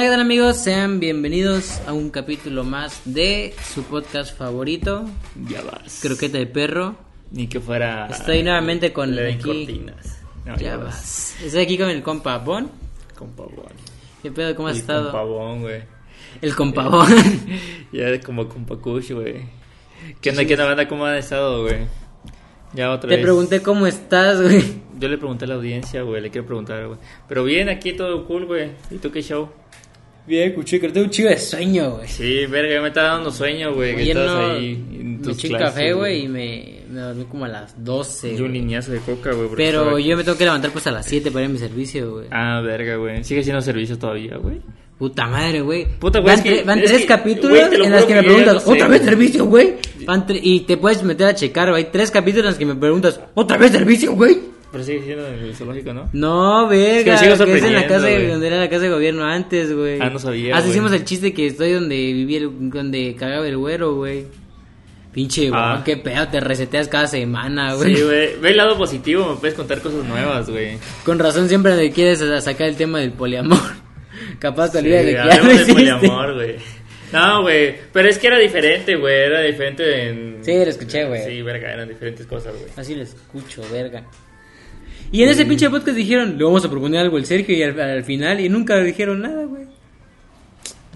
tal, ¿qué tal, amigos? Sean bienvenidos a un capítulo más de su podcast favorito, Ya vas. Croqueta de Perro. Ni que fuera. Estoy nuevamente con Le den aquí. cortinas. No, ya vas. Estoy aquí con el compa Bon. Con pavón. ¿Qué pedo? ¿Cómo has Y estado? Con pavón, güey. El compa Bon. Ya es como con pacush, güey. ¿Qué onda, qué onda, banda? ¿Cómo han estado, güey? Ya otra Te vez. pregunté cómo estás, güey. Yo le pregunté a la audiencia, güey. Le quiero preguntar, güey. Pero bien, aquí todo cool, güey. ¿Y tú qué show? Bien, que tengo un chido de sueño, güey. Sí, verga, ya me está dando sueño, güey. Que estás no- ahí. en me eché café, güey, y me, me dormí como a las 12. Yo un niñazo de coca, güey. Pero estaba- yo me tengo que levantar pues a las 7 para ir a mi servicio, güey. Ah, verga, güey. Sigue haciendo servicio todavía, güey. Puta madre, güey. Puta, güey, Van, tre- tres que, capítulos en los juro que me yo preguntas, no sé, ¿otra vez servicio, güey? Y te puedes meter a checar, güey. Hay tres capítulos en los que me preguntas, ¿otra vez servicio, güey? Pero sigue siendo en el zoológico, ¿no? No, verga, Es que es en la casa de, donde era la casa de gobierno antes, güey. Ah, no sabía, Así hicimos el chiste que estoy donde vivía, el- donde cagaba el güero, güey. Pinche, güey, Ah. qué pedo, te reseteas cada semana, güey. Sí, güey. Ve el lado positivo, me puedes contar cosas nuevas, güey. Con razón siempre quieres sacar el tema del poliamor. Capaz te Sí, olvidas de que ya poliamor, güey. No, güey. Pero es que era diferente, güey. Era diferente en. Sí, lo escuché, güey. Sí, verga, eran diferentes cosas, güey. Así lo escucho, verga. Y en ese pinche podcast dijeron, le vamos a proponer algo al Sergio y al, al final, y nunca dijeron nada, güey.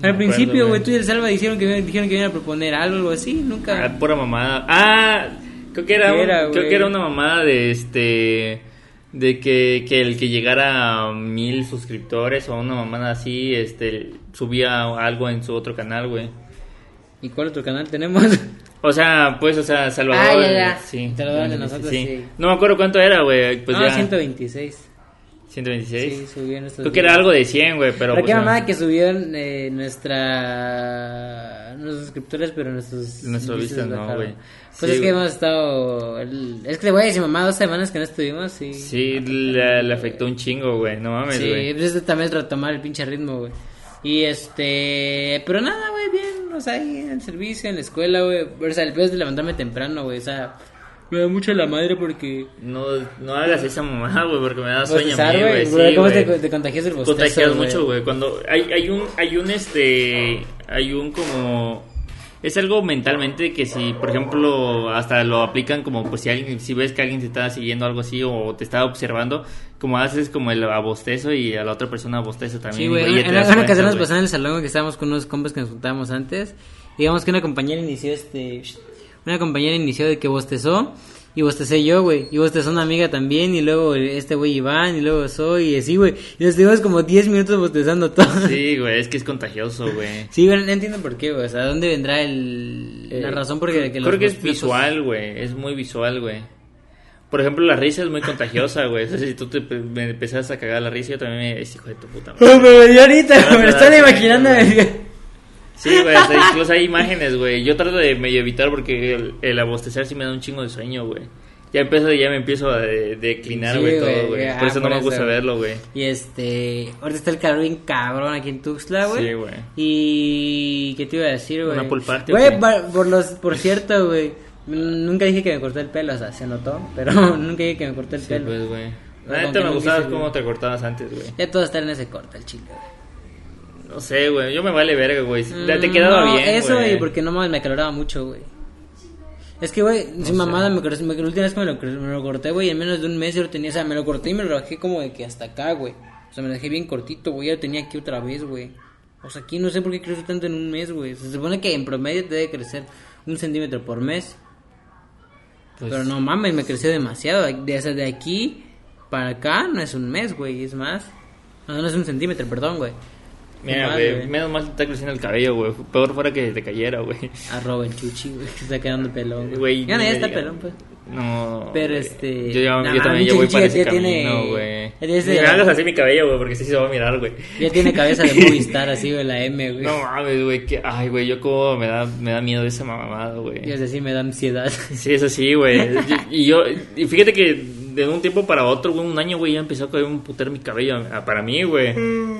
Al principio, güey, tú y el Salva dijeron que, dijeron que iban a proponer algo, algo así, nunca. Ah, pura mamada. Ah, creo que era, ¿Qué un- era, creo que era una mamada de este de que, que el que llegara a mil suscriptores o una mamada así, este subía algo en su otro canal, güey. ¿Y cuál otro canal tenemos? O sea, pues, o sea, Salvador. Ah, ya, ya. Sí. Salvador de nosotros, sí. No me acuerdo cuánto era, güey. Pues no, ya. 126. 126. Sí, subió nuestros Creo que era algo de 100, güey, pero. Pero pues, qué no. mamada que subieron eh, nuestra... Nuestros suscriptores, pero nuestros... Nuestras vistas no, güey. Pues Sí, es que hemos estado... el- Es que, güey, si mamá, dos semanas que no estuvimos, sí. Sí, le, le afectó un chingo, güey. No mames, Sí, güey. pues esto también es retomar el pinche ritmo, güey. Y este, pero nada, güey, bien, o sea, ahí en el servicio, en la escuela, güey. O sea, el peor es de levantarme temprano, güey, o sea, me da mucho la madre porque... No, no hagas esa mamada, güey, porque me da sueño a mí, güey. Sí, ¿Cómo te, te contagias el bostezo, Contagias mucho, güey. Cuando hay, hay un, hay un, este, hay un como, es algo mentalmente que si, por ejemplo, hasta lo aplican como, pues si alguien, si ves que alguien te está siguiendo algo así o te está observando, como haces como el abostezo y a la otra persona abostezo Sí, también. güey, ya en una ocasión nos güey. pasó en el salón güey, que estábamos con unos compas que nos juntábamos antes. Digamos que una compañera inició este... Una compañera inició de que bostezó y bostecé yo, güey. Y bostezó una amiga también y luego este güey Iván y luego soy y así, güey. Y nos estuvimos como 10 minutos bostezando todos. Sí, güey, es que es contagioso, güey. Sí, güey, no entiendo por qué, güey. O sea, ¿dónde vendrá el... la Eh, razón por la que los Creo que es visual, güey. Es muy visual, güey. Por ejemplo, la risa es muy contagiosa, güey. O sea, si tú te me empezas a cagar la risa, yo también me... Es hijo de tu puta madre. Oh, me dio ahorita, me lo están no, imaginando. Sí, güey, hasta incluso hay imágenes, güey. Yo trato de medio evitar porque el, el abostecer sí me da un chingo de sueño, güey. Ya empiezo, ya me empiezo a de- declinar, güey, todo, güey. ah, Por eso no me gusta verlo, güey. Y este... Ahorita está el calor bien cabrón aquí en Tuxtla, güey. Sí, güey. Y... ¿Qué te iba a decir, güey? ¿Una o Güey, por, los, por cierto, güey. Nunca dije que me corté el pelo, o sea, se notó. Pero nunca dije que me corté el Sí, pelo. pues, güey. La neta me gustaba cómo te cortabas antes, güey. Ya todo está en ese corte, el chile, güey. No sé, güey. Yo me vale verga, güey. Te te Mm, quedaba no, bien, Eso, güey. porque no mames, me caloraba mucho, güey. Es que, güey, sin mamada, me, me, la última vez que me lo, me lo corté, güey, en menos de un mes yo lo tenía, o sea, me lo corté y me lo bajé como de que hasta acá, güey. O sea, me lo dejé bien cortito, güey, ya lo tenía aquí otra vez, güey. O sea, aquí no sé por qué crece tanto en un mes, güey. Se supone que en promedio te debe crecer un centímetro por mes. Pues, Pero no mames, me creció demasiado. De, sea, de aquí para acá no es un mes, güey, es más. No, no es un centímetro, perdón, güey. Mira, güey. Menos mal te está creciendo el cabello, güey. Peor fuera que te cayera, güey. Arroba el chuchi, güey, que se está quedando pelón. Güey, ya no, ya está pelón, pues. No. Pero este. Yo, ya, nah, yo también ya voy para ese ya camino, güey. tiene me hagas así mi cabello, güey, porque sí se va a mirar, güey. Ya tiene cabeza de Movistar, así, güey, la M, güey. No mames, güey. Que... Ay, güey, yo como me da, me da miedo de esa mamada, güey. Y es así, me da ansiedad. Sí, eso sí, güey. Y yo, y fíjate que de un tiempo para otro, güey, un año, güey, ya empezó a caer un puter mi cabello a- para mí, güey.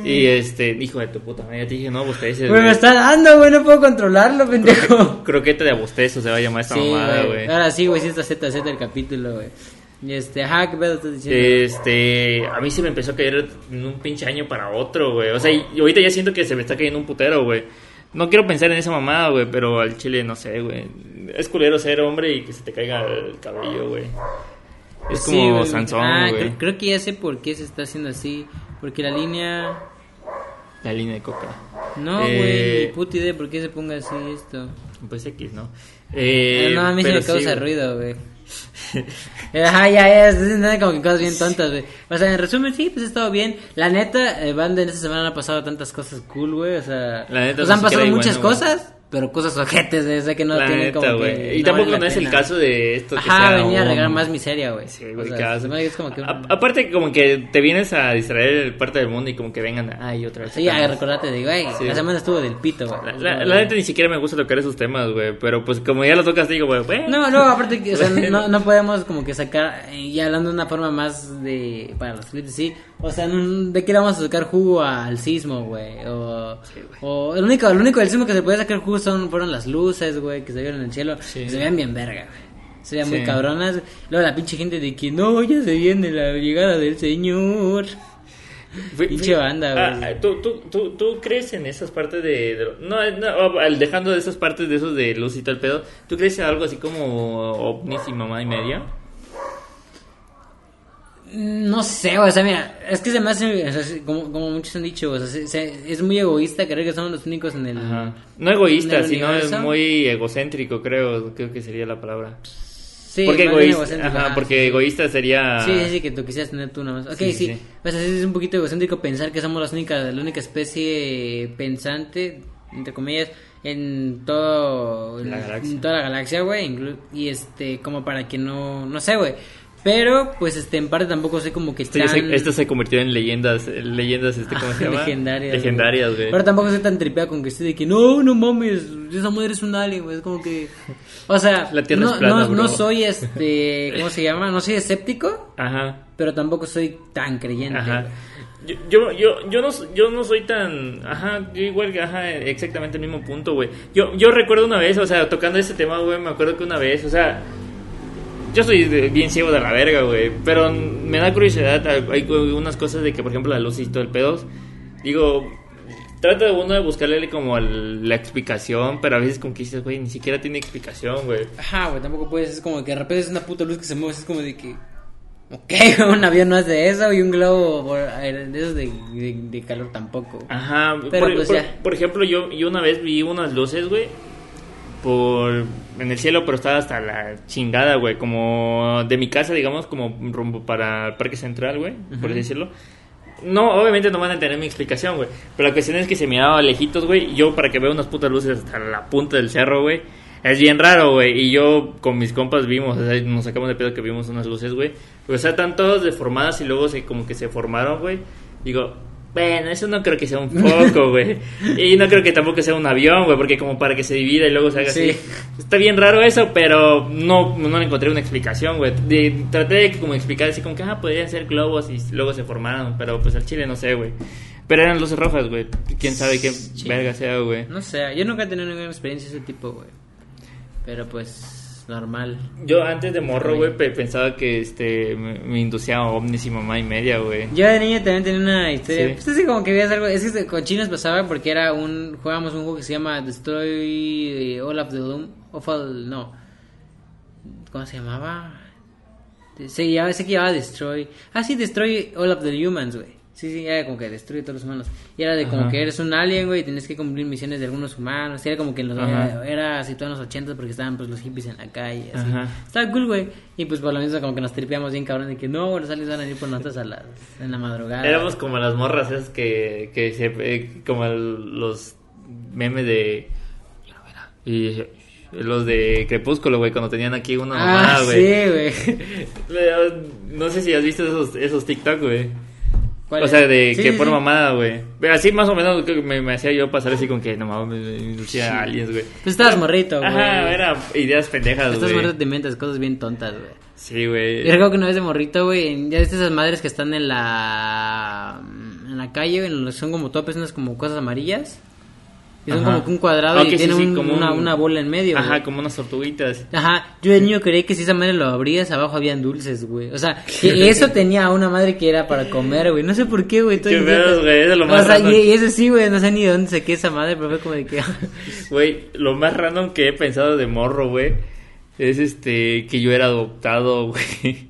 Y este, hijo de tu puta madre, ya te dije, no, pues te dices, Güey, me está dando, güey, no puedo controlarlo, pendejo. Croqueta de abostezo se va a llamar esta Sí, mamada, güey. güey. Ahora sí, güey, sí está ZZ el capítulo, güey. Y este, ajá, ¿qué pedo estás diciendo? Este, a mí se me empezó a caer en un pinche año para otro, güey. O sea, y ahorita ya siento que se me está cayendo un putero, güey. No quiero pensar en esa mamada, güey, pero al chile no sé, güey. Es culero ser hombre y que se te caiga el cabello, güey. Es Sí, como güey. Sansón, Ah, güey. creo, creo que ya sé por qué se está haciendo así. Porque la línea. La línea de coca. No, Eh, güey, ni puta idea por qué se ponga así esto. Pues X, ¿no? Eh, no, a mí se me causa sí, ruido, güey. Ajá, ya, diciendo como que cosas bien tontas, güey. O sea, en resumen, sí, pues ha estado bien. La neta, eh, Banda, en esta semana han pasado tantas cosas cool, güey. O sea, La neta, sí han pasado muchas bueno, cosas, pero cosas ojetes, güey. O sea, que no La tienen neta, como que Y no tampoco vale no es el caso de esto que Ajá, sea venía a regar más miseria, güey. Sí, güey, que es como que... A- aparte, como que te vienes a distraer parte del mundo y como que vengan, ay, otra vez. Sí, ya, recordate de, güey, Sí. la semana estuvo del pito, güey. La, la- la neta ni siquiera me gusta tocar esos temas, güey. Pero pues como ya lo tocas, digo, güey, bueno. No, no, aparte que, o sea, no, no podemos como que sacar, eh, y hablando de una forma más de, para los clientes, sí, o sea, de qué le vamos a sacar jugo al sismo, güey, o, o el único, el único del sismo que se puede sacar jugo son, fueron las luces, güey, que se vieron en el cielo, Sí. se veían bien verga, güey. Se veían muy cabronas. Luego la pinche gente de que no, ya se viene la llegada del señor. Pinche banda, güey. Ah, ¿tú, tú, tú, tú crees en esas partes de... de- no, no, al- dejando de esas partes de esos de luz y el pedo, ¿tú crees en algo así como ovnis y mamá y media? No sé, o sea, mira, es que se me hace, o sea, sí, como, como muchos han dicho, o sea, se- se- es muy egoísta creer que somos los únicos en el... Ajá. No egoísta, ¿En el sino es muy egocéntrico, creo. Creo que sería la palabra. Sí, porque egoísta, ajá, ah, porque sí. egoísta sería... Sí, sí, sí, que tú quisieras tener tú nada más. Ok, Sí, sí. sí. O sea, sí es un poquito egocéntrico pensar que somos las únicas, la única especie pensante, entre comillas, en todo La en toda la galaxia, güey, y este como para que no no sé, güey. Pero pues este en parte tampoco soy como que ya tan se, esto se convirtió en leyendas, leyendas, este, ¿cómo se llama? legendarias. Legendarias, güey. Pero tampoco soy tan tripeado con que estoy de que no, no mames, esa madre es un alien, güey. Es como que. O sea, La Tierra no, es plana, no, bro. no soy este. ¿Cómo se llama? No soy escéptico, Ajá. pero tampoco soy tan creyente. Ajá. Yo, yo, yo, yo, no, yo no soy tan... Ajá, yo igual ajá, exactamente el mismo punto, güey. Yo, yo recuerdo una vez, o sea, tocando ese tema, güey, me acuerdo que una vez, o sea... Yo soy de- bien ciego de la verga, güey. Pero me da curiosidad, hay unas cosas de que, por ejemplo, la luz y todo el pedo. Digo, trata de uno de buscarle como el- la explicación, pero a veces como que dices, güey, ni siquiera tiene explicación, güey. Ajá, güey, tampoco puedes. Es como que de repente es una puta luz que se mueve. Es como de que. Ok, un avión no hace eso y un globo por- de esos de, de, de calor tampoco. Ajá, Pero por, pues por- ya. por ejemplo, yo, yo una vez vi unas luces, güey, por en el cielo, pero estaba hasta la chingada, güey, como de mi casa, digamos, como rumbo para el Parque Central, güey, por así decirlo. No, obviamente no van a tener mi explicación, güey, pero la cuestión es que se miraba lejitos, güey, yo para que vea unas putas luces hasta la punta del cerro, güey. Es bien raro, güey. Y yo con mis compas vimos, o sea, nos sacamos de pedo que vimos unas luces, güey. O sea, están todas deformadas y luego se como que se formaron, güey. Digo, bueno, eso no creo que sea un foco, güey. Y no creo que tampoco sea un avión, güey, porque como para que se divida y luego se haga Sí. así. Está bien raro eso, pero no, no le encontré una explicación, güey. Traté de como explicar así como que, ah, podrían ser globos y luego se formaron, pero pues al chile no sé, güey. Pero eran luces rojas, güey. Quién sabe qué Sí. verga sea, güey. No sé, yo nunca he tenido ninguna experiencia de ese tipo, güey. Pero pues, normal. Yo antes de morro, güey, pe- pensaba que este me, me inducía a ovnis y mamá y media, güey. Yo de niño también tenía una historia. Sí. Pues así como que veías algo. Es que con chinos pasaba porque era un. Jugábamos un juego que se llama Destroy All of the Doom. Of all, no. ¿Cómo se llamaba? Se sé que llamaba Destroy. Ah, sí, Destroy All of the Humans, güey. Sí, sí, era como que destruye todos los humanos. Y era de como Ajá. que eres un alien, güey, y tienes que cumplir misiones de algunos humanos. Y era como que en los, Ajá. era situado en los 80 porque estaban pues los hippies en la calle. Así. Ajá. Estaba cool, güey. Y pues por lo mismo como que nos tripeamos bien cabrón de que no, los aliens van a ir por nosotros a las, en la madrugada. Éramos como las morras esas que, que se, eh, como el- los memes de y los de Crepúsculo, güey, cuando tenían aquí una Ah, mamada, güey. sí, güey. No sé si has visto esos, esos TikTok, güey. ¿Cuál O es? sea, de Sí, que sí, por sí. mamada, güey. Así más o menos que me, me hacía yo pasar así con que no mames, me inducía a aliens, güey. Tú estabas morrito, güey. Ajá, era ideas pendejas, Estás güey. morrito te inventas cosas bien tontas, güey. Sí, güey. Yo recuerdo que una vez de morrito, güey, ya viste esas madres que están en la en la calle, güey, son como topes, unas como cosas amarillas. Y son Ajá. como que un cuadrado Ok, y sí, tiene sí, un- como una, un- una bola en medio. Ajá, güey. como unas tortuguitas. Ajá, yo de niño creí que si esa madre lo abrías, abajo habían dulces, güey. O sea, que eso tenía una madre que era para comer, güey. No sé por qué, güey. Qué güey, es lo O más sea, random. y, y eso sí, güey, no sé ni de dónde saqué esa madre, pero fue como de que... Güey, lo más random que he pensado de morro, güey, es este, que yo era adoptado, güey.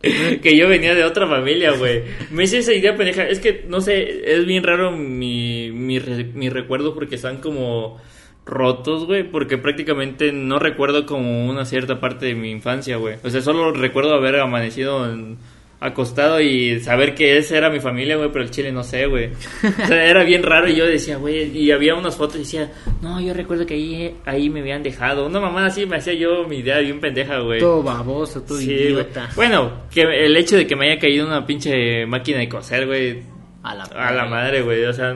que yo venía de otra familia, güey. Me hice esa idea pendeja. Es que, no sé, es bien raro mi, mi, mi recuerdo porque están como rotos, güey, porque prácticamente no recuerdo como una cierta parte de mi infancia, güey. O sea, solo recuerdo haber amanecido en- acostado y saber que esa era mi familia, güey, pero el chile no sé, güey. O sea, era bien raro y yo decía, güey, y había unas fotos y decía, no, yo recuerdo que ahí, ahí me habían dejado. Una mamada así me hacía yo mi idea bien pendeja, güey. todo baboso, todo Sí, idiota. Bueno, que el hecho de que me haya caído una pinche máquina de coser, güey, A la, a la madre, güey. O sea,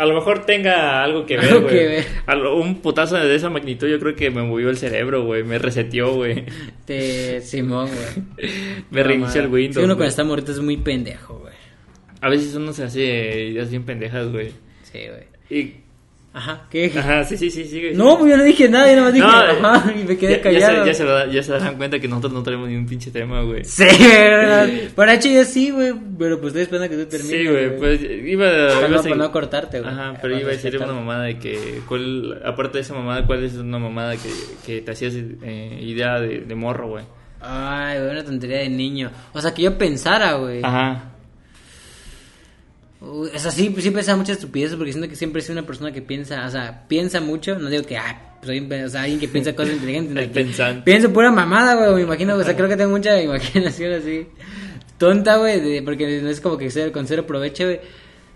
a lo mejor tenga algo que ver, güey. Un putazo de esa magnitud yo creo que me movió el cerebro, güey. Me reseteó, güey. Te... Simón, güey. Me reinició el Windows. Sí, uno cuando está morrito es muy pendejo, güey. A veces uno se hace ideas bien pendejas, güey. Sí, güey. Y... Ajá, ¿qué? Ajá, sí, sí, sí, sigue. No, pues yo no dije nada, yo nomás dije, No, ajá, y me quedé ya, ya callado. se, ya, se, ya se darán cuenta que nosotros no tenemos ni un pinche tema, güey. Sí, ¿verdad? Para hecho yo sí, güey, pero pues estoy esperando que tú termines. Sí, güey, pues iba, no, a para no cortarte, güey. Ajá, pero iba a decir una mamada de que, ¿cuál, aparte de esa mamada, ¿cuál es una mamada que, que te hacías eh, idea de, de morro, güey? Ay, güey, una tontería de niño. O sea, que yo pensara, güey. Ajá. O sea, sí, sí pensaba muchas estupideces porque siento que siempre soy una persona que piensa, o sea, piensa mucho. No digo que, ah, soy o sea, alguien que piensa cosas inteligentes. pensante. Pienso pura mamada, güey, me imagino. O sea, creo que tengo mucha imaginación así. Tonta, güey, porque no es como que sea con cero provecho, güey.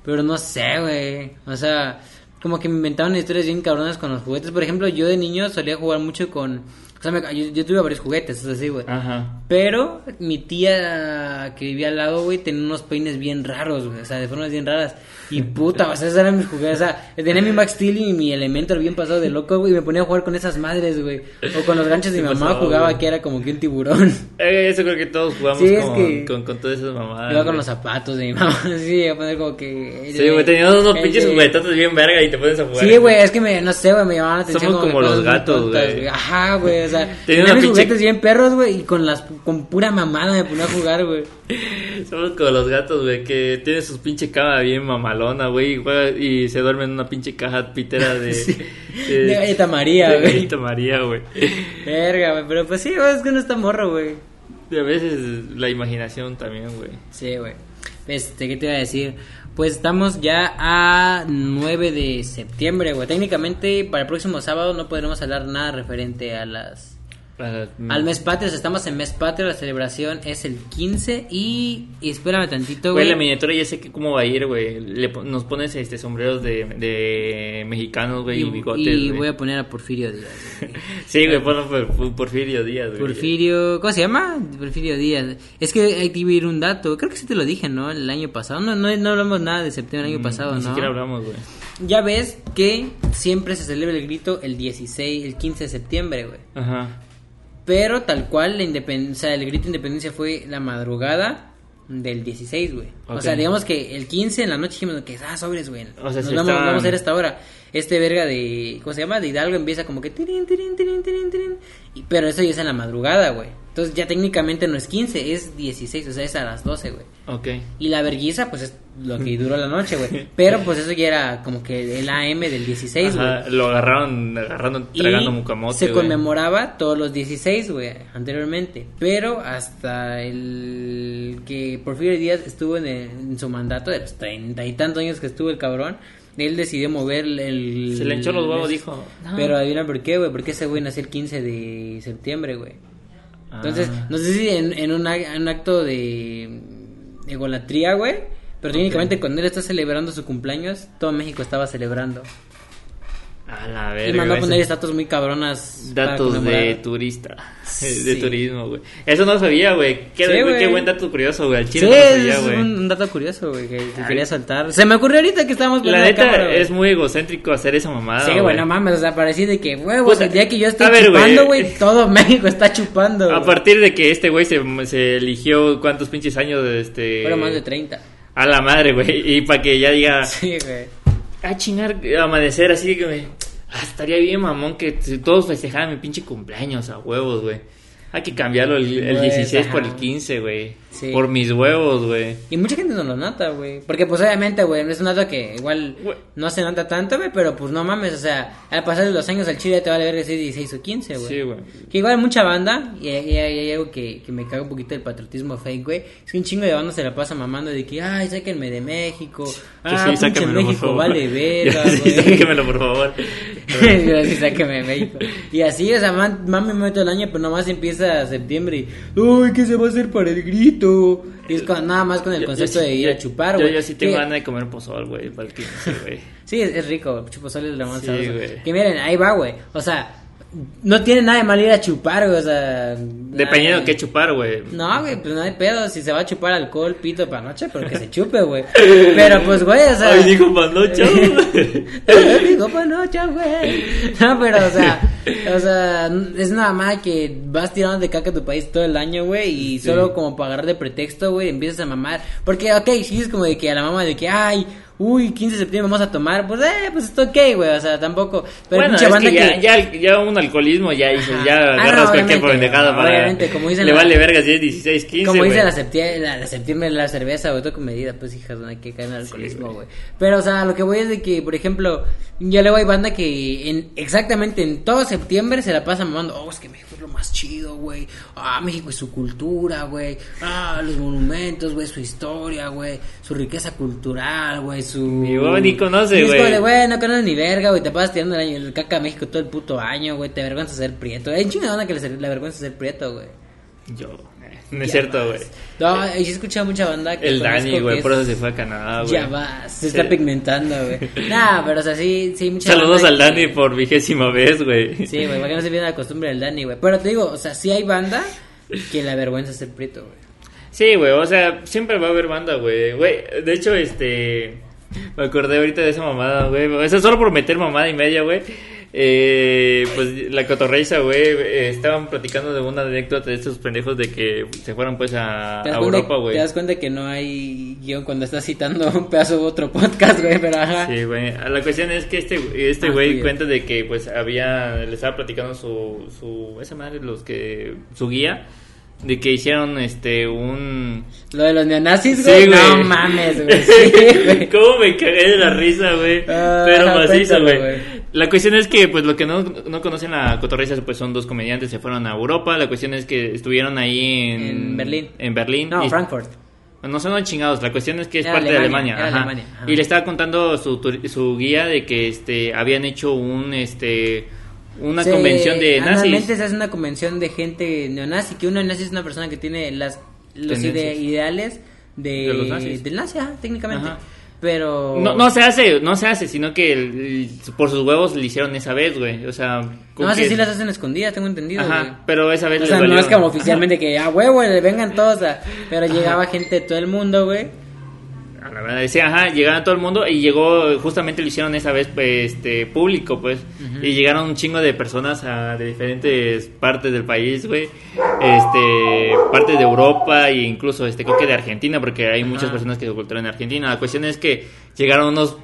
Pero no sé, güey. O sea, como que me inventaban historias bien cabronas con los juguetes. Por ejemplo, yo de niño solía jugar mucho con. O sea, me- yo, yo tuve varios juguetes, es así, güey. Ajá. Pero mi tía que vivía al lado, güey, tenía unos peines bien raros, güey. O sea, de formas bien raras. Y puta, o sea, esos eran mis juguetes. O sea, tenía mi Max Steel y mi Elementor bien pasado de loco, güey. Y me ponía a jugar con esas madres, güey. O con los ganchos de mi mamá pasaba, jugaba güey. que era como que un tiburón. Eh, eso creo que todos jugamos Sí, con, que- con, con todas esas mamadas. Iba con los zapatos de mi mamá. Sí, a poner como que. Sí, güey, teníamos unos pinches juguetotes bien verga y te pones a jugar. Sí, güey, es que me, no sé, güey, me llamaban la atención. Somos que como los gatos, tontas, güey. Ajá, güey, sea, Tenía tenía una mis juguetes bien perros, güey, y con las, con pura mamada me ponía a jugar, güey. Somos como los gatos, güey, que tienen sus pinche cama bien mamalona, güey, y, se duermen en una pinche caja pitera de... De galleta María, de güey. galleta María, güey. Verga, güey, pero pues sí, güey, es que no está morro, güey. Y a veces la imaginación también, güey. Sí, güey. Este, ¿qué te iba a decir? Pues estamos ya a 9 de septiembre, güey. Técnicamente, para el próximo sábado no podremos hablar nada referente a las... Al mes patrio, estamos en mes patrio, la celebración es el 15 y, y espérame tantito, Güey, güey. la miniatura ya sé que cómo va a ir, güey. Le Nos pones este sombreros de, de mexicanos, güey, y, bigotes, y güey. voy a poner a Porfirio Díaz. güey. Sí, güey, ponlo por, por Porfirio Díaz, güey. Porfirio, ¿cómo se llama? Porfirio Díaz. Es que hay que ir un dato, creo que sí te lo dije, ¿no? El año pasado. No, no, no hablamos nada de septiembre el año Mm, pasado, Ni ¿no? siquiera hablamos, güey. Ya ves que siempre se celebra el grito el 16, el 15 de septiembre, güey. Ajá. Pero tal cual, la independencia, el grito de independencia fue la madrugada del 16, güey. O sea, digamos que el 15 en la noche dijimos que, ah, sobres, güey. O sea, Nos sí vamos, estaban- vamos a ir a esta hora. Este verga de, ¿cómo se llama? De Hidalgo empieza como que tirin, tirin, tirin. Y- pero eso ya es en la madrugada, güey. Entonces ya técnicamente no es 15, es 16, o sea, es a las 12, güey. Ok. Y la verguiza, pues es lo que duró la noche, güey. Pero pues eso ya era como que el AM del 16, güey. Lo agarraron, agarrando, Y tragando mucamote, se conmemoraba todos los 16, güey, anteriormente. Pero hasta el que Porfirio Díaz estuvo en, el- en su mandato, de los treinta y tantos años que estuvo el cabrón, él decidió mover el... Se le hinchó los huevos, dijo. "No". Pero adivina por qué, güey, porque ese güey nació el 15 de septiembre, güey. Entonces, Ah. no sé si en, en un, ac- en un acto de egolatría, güey, pero técnicamente cuando él está celebrando su cumpleaños, todo México estaba celebrando. A la verga. Y mandó a poner estatuas muy cabronas. Datos de turista. De Sí. turismo, güey. Eso no sabía, güey. Qué, Sí, buen dato curioso, güey. Al Sí, chile no sabía, es güey. un, un dato curioso, güey, que, quería soltar. Se me ocurrió ahorita que estábamos La neta cámara, es muy egocéntrico hacer esa mamada. Sí, güey, no mames, o sea, parecía de que, huevos, Puta, el día que yo estoy ver, chupando, güey. todo México está chupando. A partir de que este güey se, se eligió cuántos pinches años de este. Fueron más de 30. A la madre, güey. Y para que ya diga. Sí, güey. A chingar, amanecer así que me... Ah, estaría bien, mamón, que todos festejaran mi pinche cumpleaños a huevos, güey. Hay que cambiarlo el, el Güey, 16 por ajá. el 15, güey. Sí. Por mis huevos, güey. Y mucha gente no lo nota, güey. Porque, pues, obviamente, güey, es un dato que igual no se nota tanto, güey, pero, pues, no mames, o sea, al pasar de los años al chile te vale ver que sea 16 o 15, güey. Sí, güey. Que igual mucha banda, y, y- y hay algo que, que me caga un poquito del patriotismo fake, güey, es que un chingo de banda se la pasa mamando de que, ay, sáquenme de México, ah, sí, sáquenmelo, por México favor. vale verga, güey. sáquenmelo, por favor. sí, sáquenme de México. Y así, o sea, mami me todo el año, pero nomás empieza septiembre y, uy, ¿qué se va a hacer para el grito? Y es con- nada más con el Yo- concepto yo de ir yo- a chupar, güey. yo sí tengo ganas de comer pozol, güey, para el 15, güey. Sí, es, es rico, chupozole es lo más Sí, sabroso. Que miren, ahí va, güey. O sea, no tiene nada de mal ir a chupar, güey, o sea... Dependiendo de qué chupar, güey. No, güey, pues no hay pedo. Si se va a chupar alcohol, pito para noche, pero que se chupe, güey. Pero pues, güey, o sea. Ay, dijo Panocho. Ay, dijo panoche, güey. No, pero, o sea, o sea, es nada más que vas tirando de caca a tu país todo el año, güey, y Sí. solo como para agarrar de pretexto, güey, empiezas a mamar. Porque, ok, sí es como de que a la mamá de que, ay, uy, 15 de septiembre vamos a tomar, pues, eh, pues está ok, güey, o sea, tampoco. Pero bueno, es banda que ya, ya, ya un alcoholismo ya Ajá. ya Ah, no, agarras cualquier obviamente, pendejada para... obviamente, como dicen Le la- vale verga si es 16, 15, Como dice la septiembre, la, la septiembre la cerveza, güey, todo con medida, pues hijas, no hay que caer en el alcoholismo, güey. Pero, o sea, lo que voy es de que, por ejemplo, ya luego hay banda que en, exactamente en todo septiembre se la pasa mamando, oh, es que México es lo más chido, güey. Ah, México es su cultura, güey. Ah, los monumentos, güey, su historia, güey. Su riqueza cultural, güey, su... Y vos ni conoce, Y es como güey. de, güey, no conoces ni verga, güey. Te pasas tirando el, año, el caca a México todo el puto año, güey. Te avergüenza ser prieto. Chingo de banda que le, le avergüenza ser prieto, güey. Yo, eh, no es cierto, güey. No, y sí he escuchado mucha banda que El Dani, güey, es- por eso se fue a Canadá, güey. Ya vas, se Sí. está pigmentando, güey. Nah, pero o sea, sí, sí, mucha Saludos banda al que- Dani por vigésima vez, güey. Sí, güey, para que no se pierda la costumbre del Dani, güey. Pero te digo, o sea, sí hay banda que le avergüenza ser prieto, güey. Sí, güey, o sea, siempre va a haber banda, güey. Güey, de hecho, este... Me acordé ahorita de esa mamada, güey. O sea, solo por meter mamada y media, güey. Eh, pues la cotorreiza, güey, eh, estaban platicando de una anécdota de estos pendejos de que se fueron pues a, ¿Te das, a cuenta, Europa, güey. te das cuenta que no hay guion cuando estás citando un pedazo de otro podcast, güey, pero ajá. Sí, güey. La cuestión es que este este Ah, güey tuyo. cuenta de que pues había le estaba platicando su su esa madre los que su guía de que hicieron este un Lo de los neonazis, Sí, güey. no mames, güey. Sí, güey. ¿Cómo me cagué de la risa, güey? Ah, Pero macizo, güey. La cuestión es que, pues, lo que no, no conocen a Cotorreza, pues, son dos comediantes, se fueron a Europa. La cuestión es que estuvieron ahí en... En Berlín. En Berlín. No, y- Frankfurt. No son chingados, la cuestión es que es Era parte Alemania, de Alemania. ajá. Alemania, ajá. Y le estaba contando su, su guía de que este habían hecho un este una Se- convención de nazis. se hace una convención de gente neonazi, que un neonazi es una persona que tiene las los ide- ideales de, De los nazis. del nazi, ajá, técnicamente. Ajá. Pero No, no se hace, no se hace, sino que el- el- por sus huevos le hicieron esa vez, güey. O sea, no, sí, que- sí las hacen escondidas, tengo entendido. Ajá, güey. pero esa vez O sea, no es como oficialmente que a huevo le vengan todos, a- pero llegaba gente de todo el mundo, güey. A la verdad, sí, ajá, llegaron todo el mundo y llegó, justamente lo hicieron esa vez, pues, este, público, pues, y llegaron un chingo de personas a- de diferentes partes del país, güey, este, partes de Europa e incluso, este, creo que de Argentina, porque hay muchas personas que se ocultaron en Argentina. La cuestión es que llegaron unos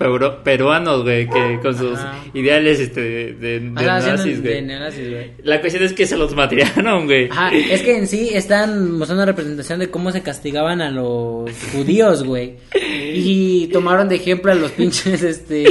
peruanos, güey, que con sus Ajá. ideales, este, de, de nazis, güey. güey. La cuestión es que se los madrearon, güey. Ajá, es que en sí están mostrando una representación de cómo se castigaban a los judíos, güey. Y tomaron de ejemplo a los pinches, este,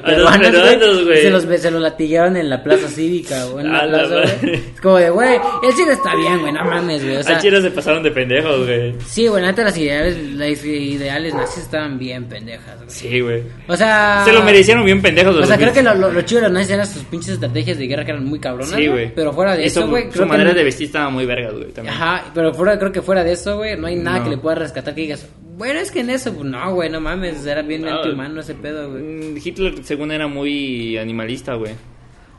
peruanos, güey. Se los, se los latigaron en la plaza cívica, o en la plaza, güey. Es como de, güey, el chile está bien, güey, no mames, güey. O sea, se pasaron de pendejos, güey. sí, güey, neta las ideales, las ideales nazis estaban bien pendejas, güey. Sí, güey. O sea... Se lo merecieron bien pendejos. O los sea, creo que lo, lo, lo chido de los nazis eran sus pinches estrategias de guerra que eran muy cabronas, Sí, güey. Pero fuera de eso, güey, Su que manera de vestir estaba muy vergas, güey. Ajá, pero fuera, creo que fuera de eso, güey, no hay nada No. que le pueda rescatar que digas, bueno, es que en eso, pues no, güey, no mames, era bien No. antihumano ese pedo, güey. Mm, Hitler, según era muy animalista, güey.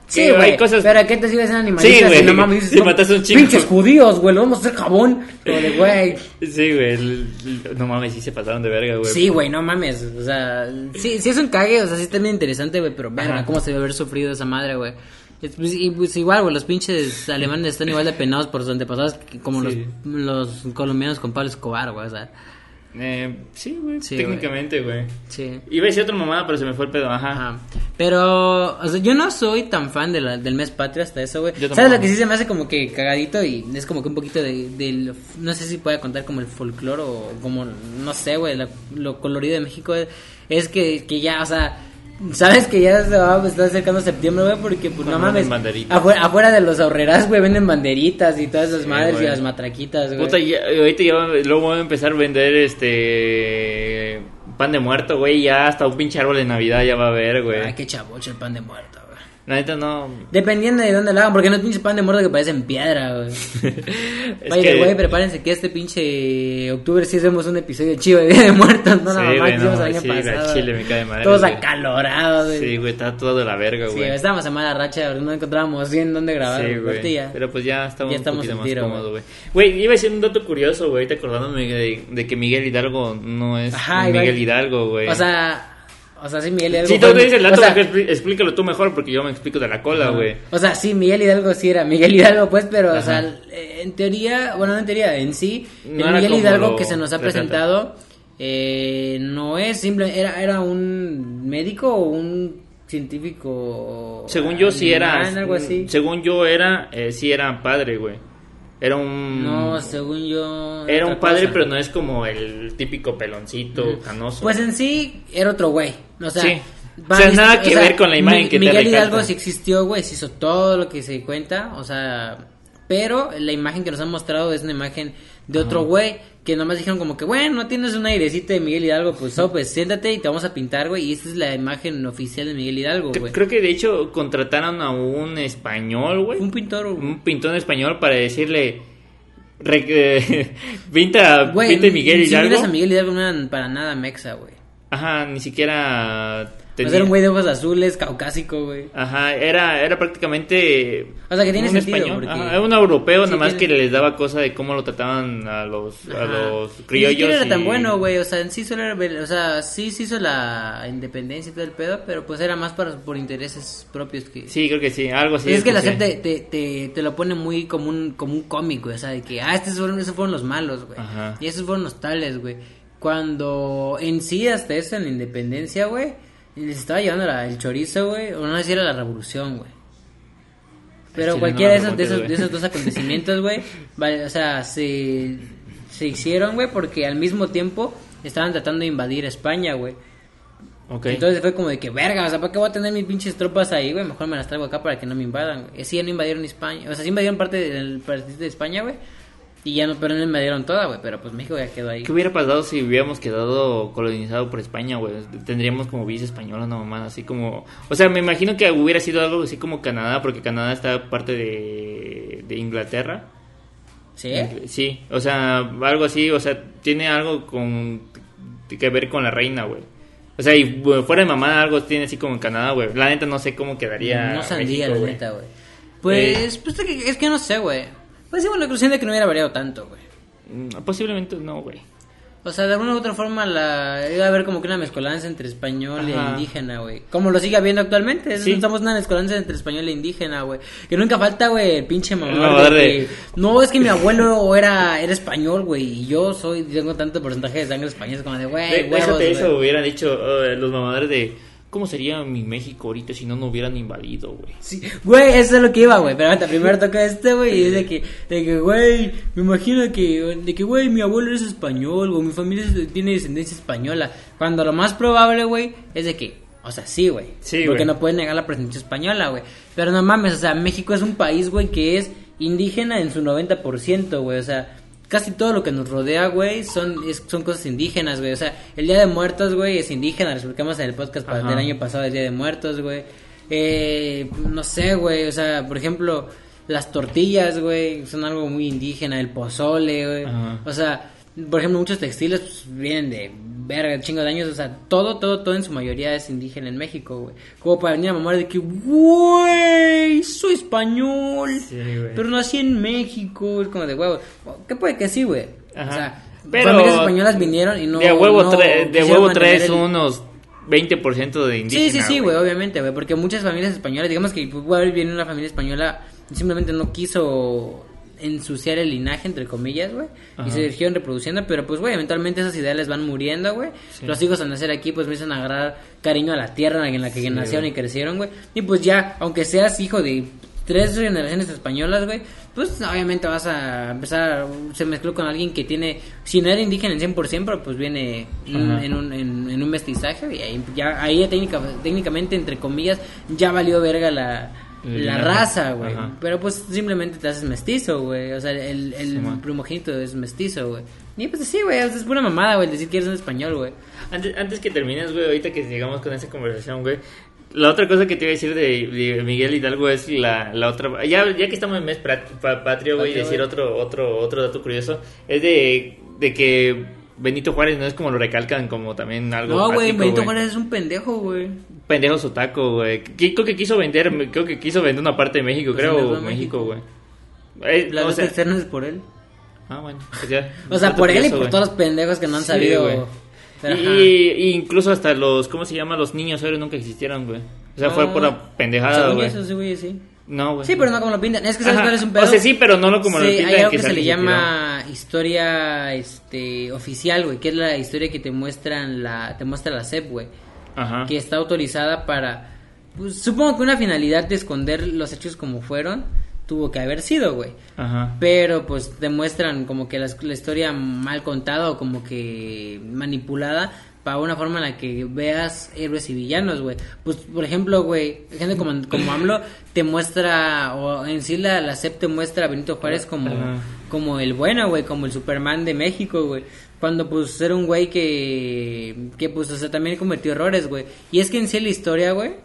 Sí, güey, hay cosas- pero ¿qué te sigues en animalistas? Sí, güey, si no mames, dices, si no, mataste a un chingo. Pinches judíos, güey, lo vamos a hacer jabón. De, güey, Sí, güey. No mames, sí se pasaron de verga, güey. sí, güey, no mames, o sea, sí, sí es un cague, o sea, sí está bien interesante, güey, pero verga, cómo se debe haber sufrido esa madre, güey. Es- pues, y pues igual, güey, los pinches alemanes están igual de penados por sus antepasados como Sí. los, los colombianos con Pablo Escobar, güey, o sea. Eh, sí, güey, Sí, técnicamente, güey. Sí. Iba a decir otra mamada, pero se me fue el pedo, ajá. Ajá. Pero, o sea, yo no soy tan fan de la- del mes patria hasta eso, güey. ¿Sabes lo que sí se me hace como que cagadito y es como que un poquito de, del- no sé si pueda contar como el folclore o como, no sé, güey, lo colorido de México es, es que, que ya, o sea, sabes que ya se va a estar acercando septiembre, güey, porque pues no mames, afuera, afuera de los ahorreras, güey, venden banderitas y todas esas Sí, madres y las matraquitas, güey. Puta, ya, ahorita ya luego voy a empezar a vender este pan de muerto, güey, ya hasta un pinche árbol de Navidad ya va a haber, güey. Ay, qué chavocho el pan de muerto. La neta no. Dependiendo de dónde lo hagan, porque no es pinche pan de muerto que parece en piedra, güey. Vaya, que- güey, prepárense que este pinche octubre sí hacemos un episodio chido de Día de Muertos, no Sí, la mamá que hicimos el año sí, pasado. chile me cae madre, Todos güey. acalorados, güey. Sí, güey, está todo de la verga, Sí, güey. estábamos a mala racha, no encontrábamos bien dónde grabar. Sí, güey. ya. Pero pues ya estamos, Ya estamos un poquito al más tiro, cómodos, güey. Güey, iba a decir un dato curioso, güey, te acordándome de, de que Miguel Hidalgo no es Ajá, Miguel. Hidalgo, güey. O sea, o sea, sí, Miguel Hidalgo. si tú te dices el dato, o sea, explícalo tú mejor, porque yo me explico de la cola, güey. O sea, sí, Miguel Hidalgo sí era Miguel Hidalgo, pues, pero, o sea, eh, en teoría, bueno, no en teoría, en sí, No el Miguel Hidalgo que se nos ha presentado eh, no es simple, era, era un médico o un científico. Según yo sí era, algo así. según yo era, eh, sí era padre, güey. Era un, No, según yo. era un padre, cosa. pero no es como el típico peloncito canoso. Pues en sí era otro güey. O sea, Sí. O sea, nada que ver con la imagen que te Miguel recalca. Hidalgo sí existió, güey, se hizo todo lo que se cuenta, o sea, pero la imagen que nos han mostrado es una imagen de otro güey que nomás dijeron como que, bueno, tienes un airecito de Miguel Hidalgo, pues, oh, pues siéntate y te vamos a pintar, güey, y esta es la imagen oficial de Miguel Hidalgo, güey. Creo que de hecho contrataron a un español, güey. Un pintor, un pintón español para decirle re- pinta, pinta Miguel si Hidalgo. miras a Miguel Hidalgo no eran para nada mexa, güey. Ajá, ni siquiera Sea, era un güey de ojos azules, caucásico, güey. Ajá, era, era prácticamente. O sea, que tiene un sentido, español. porque- Ajá, era un europeo, Sí, nada más tiene- que les daba cosa de cómo lo trataban a los, a los criollos. siquiera era tan y- bueno, güey. O sea, en sí solo era. O sea, sí se hizo la independencia y todo el pedo, pero pues era más para, por intereses propios que. Sí, creo que sí, algo así. es que la serie te, te, te, te lo pone muy como un, como un cómic, güey. O sea, de que, ah, estos fueron, esos fueron los malos, güey. Ajá. Y esos fueron los tales, güey. Cuando en sí, hasta eso, en la independencia, güey, les estaba llevando la- el chorizo, güey. O no sé si era la revolución, güey. Pero Chile, cualquiera no de, esos, de, esos, preguntes, de esos dos acontecimientos, güey, vale, o sea, se, se hicieron, güey, porque al mismo tiempo estaban tratando de invadir España, güey. Entonces fue como de que, verga, o sea, ¿para qué voy a tener mis pinches tropas ahí, güey? Mejor me las traigo acá para que no me invadan, güey. Sí, ya no invadieron España, o sea, sí invadieron parte del partido de España, güey. Y ya no, pero no invadieron toda, güey, pero pues México ya quedó ahí. ¿Qué hubiera pasado si hubiéramos quedado colonizado por España, güey? Tendríamos como vice española, una mamá, así como... O sea, me imagino que hubiera sido algo así como Canadá, porque Canadá está parte de, de Inglaterra. ¿Sí? Sí, o sea, algo así, o sea, tiene algo con que ver con la reina, güey. O sea, y fuera de mamá algo tiene así como en Canadá, güey. La neta no sé cómo quedaría No México, la neta, güey. Pues, pues es que- es que no sé, güey. Pues hicimos la conclusión de que no hubiera variado tanto, güey. Mm, Posiblemente no, güey. O sea, de alguna u otra forma la iba a haber como que una mezcolanza entre español Ajá. e indígena, güey. Como lo sigue habiendo actualmente. Es- Sí. Estamos en una mezcolanza entre español e indígena, güey. Que nunca falta, güey, el pinche mamador de- No, es que mi abuelo era, era español, güey. Y yo soy, tengo tanto porcentaje de sangre española. Es como de, güey, eso, hubieran dicho eh, los mamadores de... ¿Cómo sería mi México ahorita si no nos hubieran invadido, güey? Sí, güey, eso es lo que iba, güey. Pero ahorita primero toca este, güey. Y es de que, de que, güey, me imagino que, de que, güey, mi abuelo es español, o mi familia es- tiene descendencia española. Cuando lo más probable, güey, es de que, o sea, sí, güey. Sí, Porque no pueden negar la presencia española, güey. Pero no mames, o sea, México es un país, güey, que es indígena en su 90%, güey. O sea, casi todo lo que nos rodea, güey, son, es- son cosas indígenas, güey. O sea, el Día de Muertos, güey, es indígena. Lo explicamos en el podcast Ajá. del año pasado, el Día de Muertos, güey. Eh, no sé, güey, o sea, por ejemplo, las tortillas, güey, son algo muy indígena, el pozole, güey. Ajá. O sea, por ejemplo, muchos textiles pues, vienen de verga, chingo de años, o sea, todo, todo, todo en su mayoría es indígena en México, güey. Como para venir a mamar de que, güey, soy español, Sí, pero nací en México, es como de huevo. ¿Qué puede que sí, güey? O sea, Pero familias españolas vinieron y no. de huevo, no de huevo traes el- unos 20% de indígena, Sí, sí, sí, güey, obviamente, güey, porque muchas familias españolas, digamos que igual viene una familia española simplemente no quiso ensuciar el linaje, entre comillas, güey. Y se siguieron reproduciendo, pero pues, güey, eventualmente esas ideales van muriendo, güey. Sí. Los hijos al nacer aquí, pues, empiezan a agarrar cariño a la tierra en la que Sí, nacieron y crecieron, güey. Y pues ya, aunque seas hijo de tres generaciones españolas, güey, pues obviamente vas a empezar, se mezcló con alguien que tiene, si no era indígena en 100%, pero pues viene en, un, en, en un mestizaje y ahí ya, ahí ya técnica, técnicamente, entre comillas, ya valió verga la, la raza, güey. Pero pues simplemente te haces mestizo, güey. O sea, el, el Sí, primogénito es mestizo, güey. Y pues sí, güey, es pura mamada, güey, decir que eres un español, güey. Antes, antes que termines, güey, ahorita que sigamos con esa conversación, güey. La otra cosa que te iba a decir de, de Miguel Hidalgo es la, la otra. Ya, ya que estamos en mes patrio, güey, Patrio, decir otro, otro, otro dato curioso es de, de que Benito Juárez no es como lo recalcan, como también algo. No, güey, Benito Juárez es un pendejo, güey. Pendejo sotaco, güey. Creo que quiso vender, creo que quiso vender una parte de México, Pues creo, México, güey. Eh, La o nota sea- externa es por él. ah, bueno, pues ya. O sea, por él y por güey. todos los pendejos que no han Sí, sabido. güey. Pero, y, incluso hasta los, ¿cómo se llama? Los niños héroes nunca existieron, güey. O sea, fue No. pura pendejada, Según güey. eso, sí, güey, sí. No, güey. Sí, pero no como lo pintan. Es que sabes Ajá. cuál es un pedo. O sea, sí, pero no lo como lo pintan. Hay algo que, se le llama historia este oficial, güey, que es la historia que te muestran la te muestra la SEP, güey, Ajá. que está autorizada para pues, supongo que una finalidad de esconder los hechos como fueron tuvo que haber sido, güey. Ajá. Pero pues te muestran como que la, la historia mal contada o como que manipulada para una forma en la que veas héroes y villanos, güey. Pues por ejemplo, güey, gente como, como AMLO te muestra, o en sí la, la SEP te muestra a Benito Juárez como, Ajá. como el bueno, güey, como el Superman de México, güey. Cuando pues era un güey que, que pues, o sea, también cometió errores, güey. Y es que en sí la historia, güey,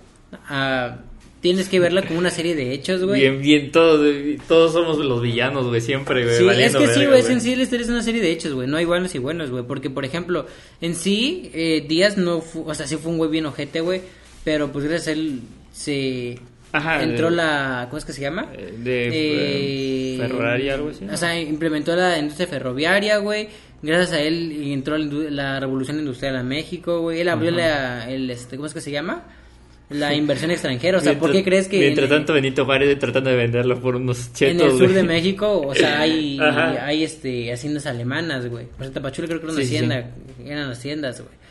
ah, tienes que verla como una serie de hechos, güey. Bien, bien, todos, todos somos los villanos, güey, siempre, güey. Sí, es que sí, güey, es en sí la historia es una serie de hechos, güey, no hay buenos y buenos, güey, porque, por ejemplo, en sí, eh, Díaz no fue, o sea, sí fue un güey bien ojete, güey, pero pues gracias a él se Ajá, entró de- la, ¿cómo es que se llama? Eh, De Eh, eh, Ferrari, algo así. ¿no? O sea, implementó la industria ferroviaria, güey. Gracias a él entró la, la revolución industrial a México, güey. Él abrió la, el, este, ¿cómo es que se llama? La inversión extranjera. O sea, ¿por qué Mientras- crees que Mientras en, tanto, Benito Juárez tratando de venderlo por unos chetos, en el sur güey. de México, o sea, hay, hay este, haciendas alemanas, güey? Por ejemplo, Tapachula creo que era una Sí, sí, hacienda, eran haciendas, güey.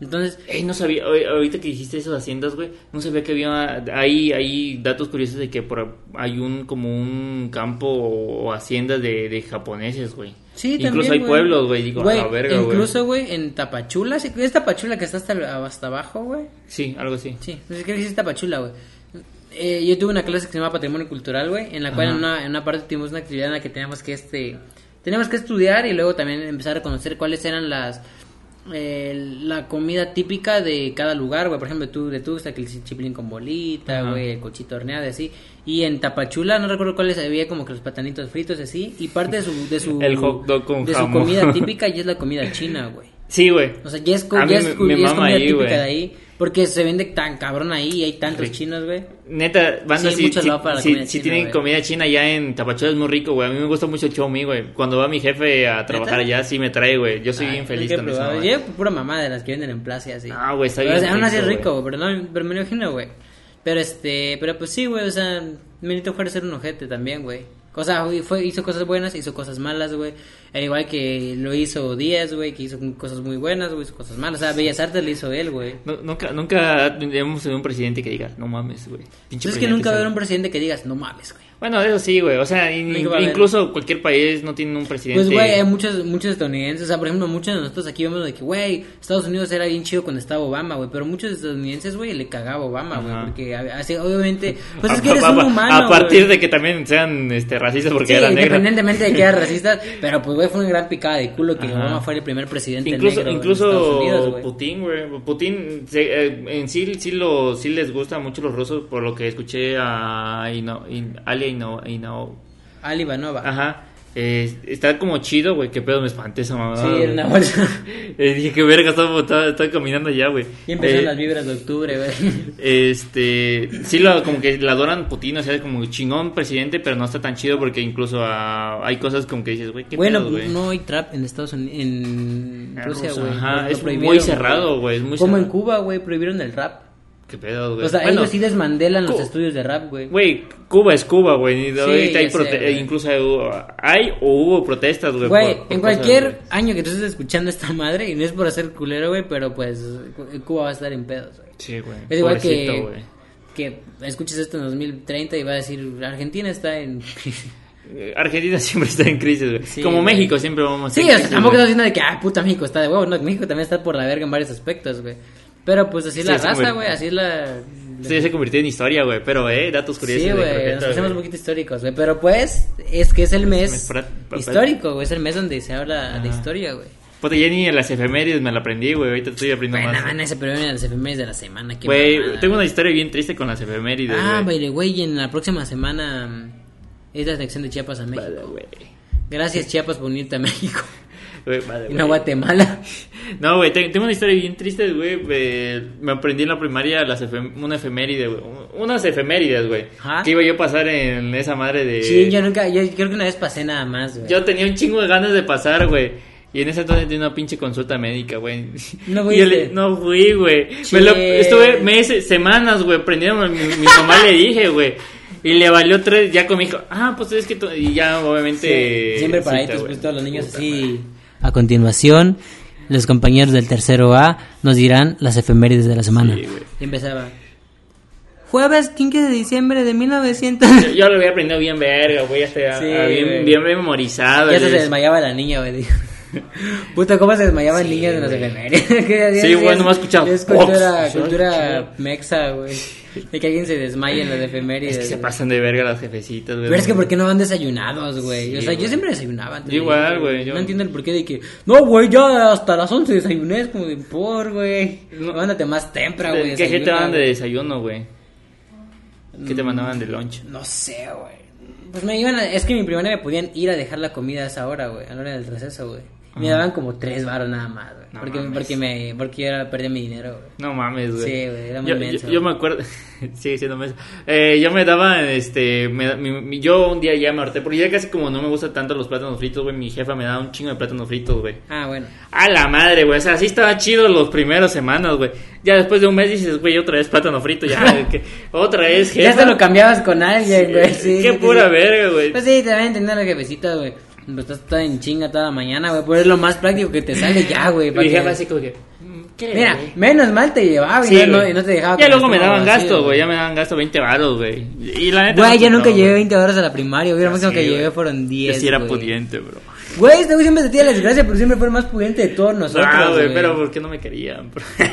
Entonces, Ey, no sabía, ahor- ahorita que dijiste eso de haciendas, güey, no sabía que había, hay, hay datos curiosos de que por, hay un, como un campo o haciendas de, de japoneses, güey. sí, Incluso también, hay pueblos, güey, digo, a la verga, güey. Incluso, güey, en Tapachula. ¿es Tapachula que está hasta, hasta abajo, güey? Sí, algo así. Sí, no sé qué dice Tapachula, güey. Eh, yo tuve una clase que se llama Patrimonio Cultural, güey, en la cual en una, en una parte tuvimos una actividad en la que teníamos que, este, teníamos que estudiar y luego también empezar a conocer cuáles eran las, eh, la comida típica de cada lugar, güey. Por ejemplo, tú de Tuxtla, que el chipilín con bolita, Ajá. güey, el cochito horneado y así. Y en Tapachula, no recuerdo cuáles había, como que los platanitos fritos y así. Y parte de su, de su, El hot dog con de su comida típica y es la comida china, güey. Sí, güey. O sea, ya es, ya me- es, cu- me ya es mama comida ahí, típica güey. de ahí. Porque se vende tan cabrón ahí y hay tantos chinos, güey. Neta, banda, Sí, si, si, para si- si china, tienen comida china ya en Tapachula es muy rico, güey. A mí me gusta mucho el chomi, güey. Cuando va mi jefe a trabajar allá, sí me trae, güey. Yo soy Ay, bien feliz güey. Yo pura mamá de las que venden en plaza y así. Ah, güey, está Pero, bien o sea, aún así es rico, pero, no, pero me lo imagino, güey. Pero este, pero pues sí, güey, o sea, Benito Juárez era un ojete también, güey. O sea, fue, hizo cosas buenas, hizo cosas malas, güey. Al igual que lo hizo Díaz, güey, que hizo cosas muy buenas, güey, hizo cosas malas. O sea, Bellas Artes le hizo él, güey. No- nunca, nunca hemos tenido un presidente que diga, no mames, güey. Entonces es que nunca va a haber sabe". un presidente que digas, no mames, güey. Bueno, eso sí, güey. O sea, incluso cualquier país no tiene un presidente. Pues, güey, hay muchos, muchos estadounidenses. O sea, por ejemplo, muchos de nosotros aquí vemos de que, güey, Estados Unidos era bien chido cuando estaba Obama, güey. Pero muchos estadounidenses, güey, le cagaba Obama, güey. Porque, así, obviamente, pues es A- que eres a- un humano. A partir güey. de que también sean este, racistas porque Sí, eran negros. independientemente de que era racista. Pero, pues, güey, fue una gran picada de culo que Ajá. Obama fuera el primer presidente Incluso, negro en Estados incluso Unidos, güey. Putin, güey. Putin, se- eh, en sí, sí, lo, sí les gusta mucho los rusos, por lo que escuché a Ino, In- Alia Ino- Ino- Ali Ivanova. Ajá. Eh, está como chido, güey. Qué pedo me espanté esa mamada. Sí, era una güey. bolsa. Eh, dije, qué verga, estaba, estaba- caminando ya, güey. y empezaron Eh, las vibras de octubre, güey. Este, sí, lo, como que la adoran Putin, o sea, como chingón presidente, pero no está tan chido porque incluso ah, hay cosas como que dices, güey, qué Bueno, pedo, güey. no hay trap en Estados Unidos, en Rusia, güey. ajá, es muy cerrado, güey, es muy Como en. Cuba, güey, prohibieron el rap. ¿Qué pedo, güey? O sea, Bueno, ellos sí desmandelan los estudios de rap, güey. Güey, Cuba es Cuba, güey. y ahorita hay sé, güey. incluso hay, o hubo protestas, güey. Güey, por- por en cosas, cualquier güey. año que tú estés escuchando esta madre, y no es por hacer culero, güey, pero pues Cu- Cuba va a estar en pedos, güey. Sí, güey. Es igual que, güey. que escuches esto en 2030 y va a decir, Argentina está en... Argentina siempre está en crisis, güey. Sí, Como güey. México siempre vamos a Sí, o sea, tampoco estás diciendo de que, ah, puta, México está de huevo. No, México también está por la verga en varios aspectos, güey. Pero pues así es Sí, la raza, güey. así es la... Esto ya se convirtió en historia, güey. Pero, eh, datos curiosos. Sí, güey, nos hacemos un poquito históricos, güey. Pero pues, es que es el mes histórico, güey. Es el mes donde se habla de historia, güey. Puta, ya ni en las efemérides me la aprendí, güey. Ahorita estoy aprendiendo Bueno, más. man, ese premio de las efemérides de la semana. qué Güey, tengo una historia bien triste con las efemérides, Ah, güey. baile, güey, y en la próxima semana mm, es la sección de Chiapas a México. Vale. Gracias, Chiapas, por unirte a México. Güey, no güey. Guatemala. No, güey, te- tengo una historia bien triste, güey. eh, Me aprendí en la primaria las efem- una efeméride, güey. Unas efemérides, güey. Ajá. Que iba yo a pasar en esa madre de... Sí, yo nunca, yo creo que una vez pasé nada más, güey. Yo tenía un chingo de ganas de pasar, güey. Y en ese entonces tenía una pinche consulta médica, güey. ¿No Y yo fuiste? le- no fui, güey. Me lo-. Estuve meses, semanas, güey, aprendiendo. Mi, mi mamá le dije, güey. Y le valió tres, ya con mi hijo. Ah, pues es que... tú-" Y ya, obviamente... Sí, siempre para ahí güey. pues todos los niños así. A continuación, los compañeros del tercero A nos dirán las efemérides de la semana. Sí, güey. y empezaba. Jueves 15 de diciembre de 1900. Yo, yo lo había aprendido bien verga, güey, hasta Sí, bien, memorizado. ya se les- desmayaba la niña, güey. Puta, ¿cómo se desmayaban Sí, niñas en las efemérides? Sí, es- güey, nomás escuchaba, Es cultura, cultura mexa, güey. De que alguien se desmaye en las efemérides. Es que se pasan de verga las jefecitas, güey. Pero es que ¿por qué no van desayunados, güey? o Sí, sea, yo siempre desayunaba. antes Yo igual, güey, yo- No entiendo el porqué de que... No, güey, ya hasta las 11 desayuné. Es como de por, güey. No. Mándate más temprano, güey. ¿Qué, te mandaban de desayuno, güey? ¿Qué te mandaban de lunch? No sé, güey. Pues me iban a... Es que mi primaria me podían ir a dejar la comida a esa hora, güey. A la hora del receso, güey. Me daban como tres baros nada más, güey. No porque, mames. porque me... Porque yo era, perdí mi dinero, güey. No mames, güey. Sí, güey, era muy yo, menso. yo, yo me acuerdo, sigue siendo menso. Eh, yo me daba, este, me- mi- mi- yo un día ya me harté, porque ya casi como no me gustan tanto los plátanos fritos, güey, mi jefa me daba un chingo de plátanos fritos, güey. Ah, bueno. A la madre, güey, o sea, así estaba chido los primeros semanas, güey. Ya después de un mes dices, güey, otra vez plátano frito, ya, que- otra vez, jefa. Ya te lo cambiabas con alguien, Sí, güey. Sí, qué sí, pura sí. verga, güey. Pues sí, te van a entender la jefecita, güey. Pues estás toda en chinga toda mañana, güey. Pues es lo más práctico que te sale ya, güey. para Mi que- jefa así como que, mm. Mira, güey? menos mal te llevaba y, Sí, no, y no te dejaba. Ya luego el me daban gasto, güey. Ya me daban gasto 20 varos, güey. Y la neta. Güey, no yo nunca llevé güey. 20 horas a la primaria, güey. Lo máximo Sí, que llevé fueron 10. Yo sí era pudiente, bro. Güey, este güey siempre se tira la desgracia, pero siempre fue el más pudiente de todos nosotros. Ah, güey, pero ¿por qué no me querían?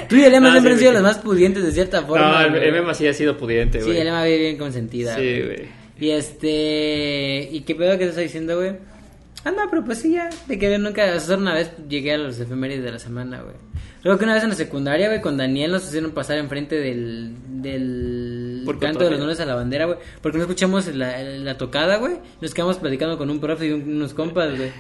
Tú y el Emma No, siempre han sí, sido los más pudientes de cierta forma. No, el, Emma sí ha sido pudiente, Sí, güey. el Emma vive bien consentida. Sí, güey. Y este. ¿Y qué pedo que te está diciendo, güey? Ah, no, pero pues sí, ya. De que nunca. o sea, una vez llegué a los efemérides de la semana, güey. Luego que una vez en la secundaria, güey, con Daniel nos hicieron pasar enfrente del. del. Canto de los honores a la bandera, güey. Porque no escuchamos la, la tocada, güey. Nos quedamos platicando con un profe y un- unos compas, güey.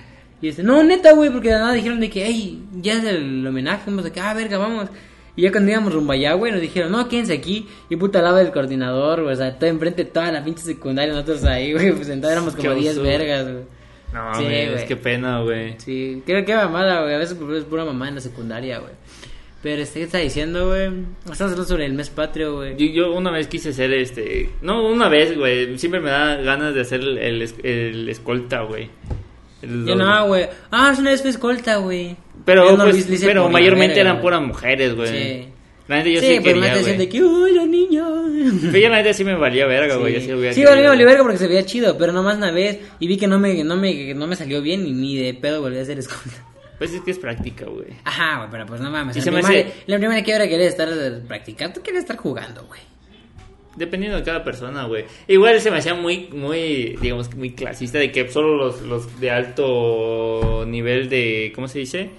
Y dice, no, neta, güey, porque de nada dijeron de que, hey, ya es el homenaje. Fuimos de que, ah, verga, vamos. Y ya cuando íbamos rumbo allá, güey, nos dijeron, no, quédense aquí. Y puta lado del coordinador, güey. O sea, todo enfrente toda la pinche secundaria, nosotros ahí, güey. Pues sentados éramos como Qué 10 oso. vergas, güey. No, Sí, güey. qué pena, güey. Sí, creo que mamada, güey. A veces es pura mamá en la secundaria, güey. Pero este, ¿qué está diciendo, güey? Estamos hablando sobre el mes patrio, güey. Yo, yo una vez quise ser este. No, una vez, güey. Siempre me da ganas de hacer el, el, es- el escolta, güey. Yo no, güey. Ah, es una vez fue escolta, güey. Pero, no pues, pero mayormente eran güey. puras mujeres, güey. Sí. La neta yo sí, sí, pues me quería, decían de güey. que, uy, la niña. Pero yo la neta sí me valía verga, güey. yo Sí, hubiera Sí, me valió verga porque se veía chido, pero nomás una vez y vi que no me, no me, no me salió bien y ni de pedo volví a hacer escolta. Pues es que es práctica, güey. Ajá, güey, pero pues no mames. Y la me primaria, hace- la primera que hora quería estar practicando, tú querías estar jugando, güey. Dependiendo de cada persona, güey. Igual se me hacía muy, muy, digamos, muy clasista de que solo los, los de alto nivel de, ¿cómo se dice?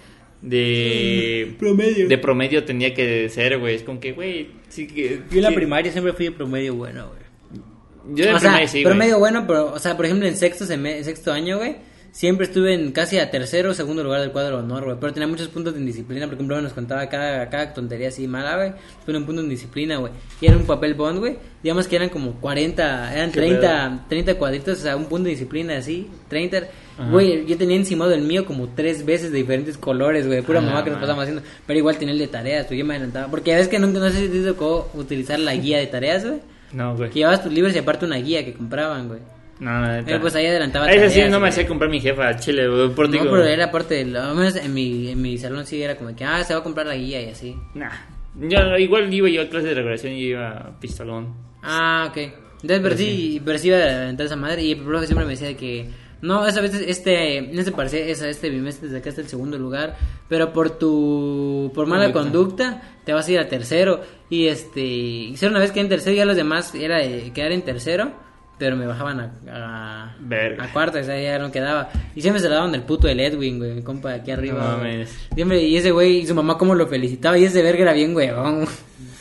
De Promedio. de promedio tenía que ser, güey. Es como que, güey, que... Yo en la sí. primaria siempre fui de promedio bueno, güey. Yo en o sea, primaria sí, güey. promedio bueno, pero, o sea, por ejemplo, en sexto, en sexto año, güey, siempre estuve en casi a tercero o segundo lugar del cuadro de honor, güey. Pero tenía muchos puntos en disciplina. Por ejemplo, nos contaba cada, cada tontería así mala, güey. Tuve un punto en disciplina, güey. Y era un papel bond, güey. Digamos que eran como 40, eran Qué 30, 30 cuadritos, o sea, un punto de disciplina así. 30. Güey, yo tenía encimado el mío como tres veces de diferentes colores, güey. Pura Ah, mamá que nos pasamos haciendo. Pero igual tenía el de tareas, tú yo me adelantaba. Porque a veces que nunca, no sé si te tocó utilizar la guía de tareas, güey. No, güey. Que llevabas tus libros y aparte una guía que compraban, güey. No, no. Pero pues ahí adelantaba Ese sí no me güey. hacía comprar mi jefa a Chile, güey. No, digo, pero era parte de lo, al menos en mi, en mi salón sí era como que, ah, se va a comprar la guía y así. Nah. Yo, igual iba yo a clase de regulación y iba a pistolón. Ah, ok. Entonces, pero sí, pero sí iba a adelantar esa madre y el profe siempre me decía de que, no, esa vez este, este parcial, esa, este bimestre desde acá está el segundo lugar, pero por tu, por mala Conducta. conducta, te vas a ir a tercero. Y este, hicieron una vez que en tercero y a los demás era de quedar en tercero. Pero me bajaban a, a, Verga. a cuarta, o sea, ya no quedaba. Y siempre se la daban del puto del Edwin, güey, mi compa de aquí arriba. No mames. Siempre, y ese güey, y su mamá cómo lo felicitaba, y ese verga era bien güeyón.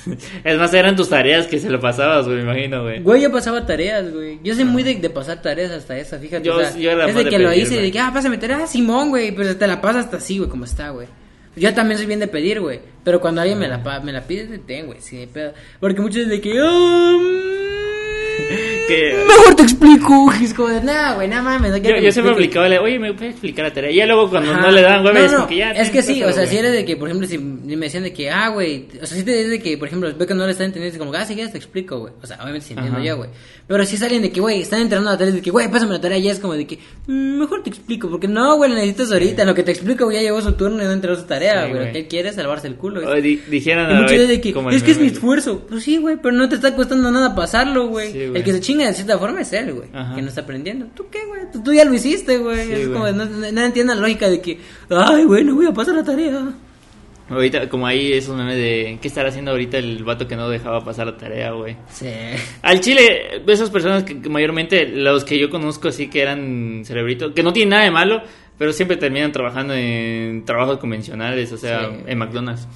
Es más, eran tus tareas que se lo pasabas, güey, me imagino, güey. Güey, yo pasaba tareas, güey. Yo soy muy de, de pasar tareas hasta esa, fíjate. Yo- o sea, yo era es más de que lo hice, de que, ah, pásame tarea, ah, Simón, güey. Pero te la pasas hasta así, güey, como está, güey. Yo también soy bien de pedir, güey. Pero cuando alguien me la, pa- me la pide, te ten, güey, sí. Porque muchos de que, ah, mm, Que- Mejor te explico. Es como de, nah, güey, nada mames. no Yo, yo siempre expliques". aplicaba, le, oye, ¿me puedes explicar la tarea? Y ya luego cuando Ajá. no le dan, güey, No, es no, como que ya. Es que sí, o sea, si era de que, por ejemplo, si me decían de que, ah, güey, o sea, si te es de que, por ejemplo, veo que no le están entendiendo, es como, ah, sí, ya te explico, güey. O sea, obviamente si entiendo yo, güey. Pero si es alguien de que, güey, están entrenando la tarea, de que, güey, pásame la tarea, ya es como de que, "Mm, mejor te explico, porque no, güey, la necesitas ahorita. En lo que te explico, güey, ya llegó su turno y no entregó su tarea, güey. él quiere es salvarse el culo. Dijeran Y a es que es mi esfuerzo. Pues sí, güey, pero no te está costando nada pasarlo, güey. el que se chinga de cierta forma es él, güey. Ajá. Que no está aprendiendo. ¿Tú qué, güey? Tú, tú ya lo hiciste, güey. Sí, es como, no, no, la lógica de que, ay, güey, no voy a pasar la tarea. Ahorita, como ahí esos memes de qué estará haciendo ahorita el vato que no dejaba pasar la tarea, güey. Sí. Al Chile, esas personas que, que mayormente los que yo conozco así que eran cerebritos, que no tienen nada de malo, pero siempre terminan trabajando en trabajos convencionales, o sea, Sí. en McDonald's.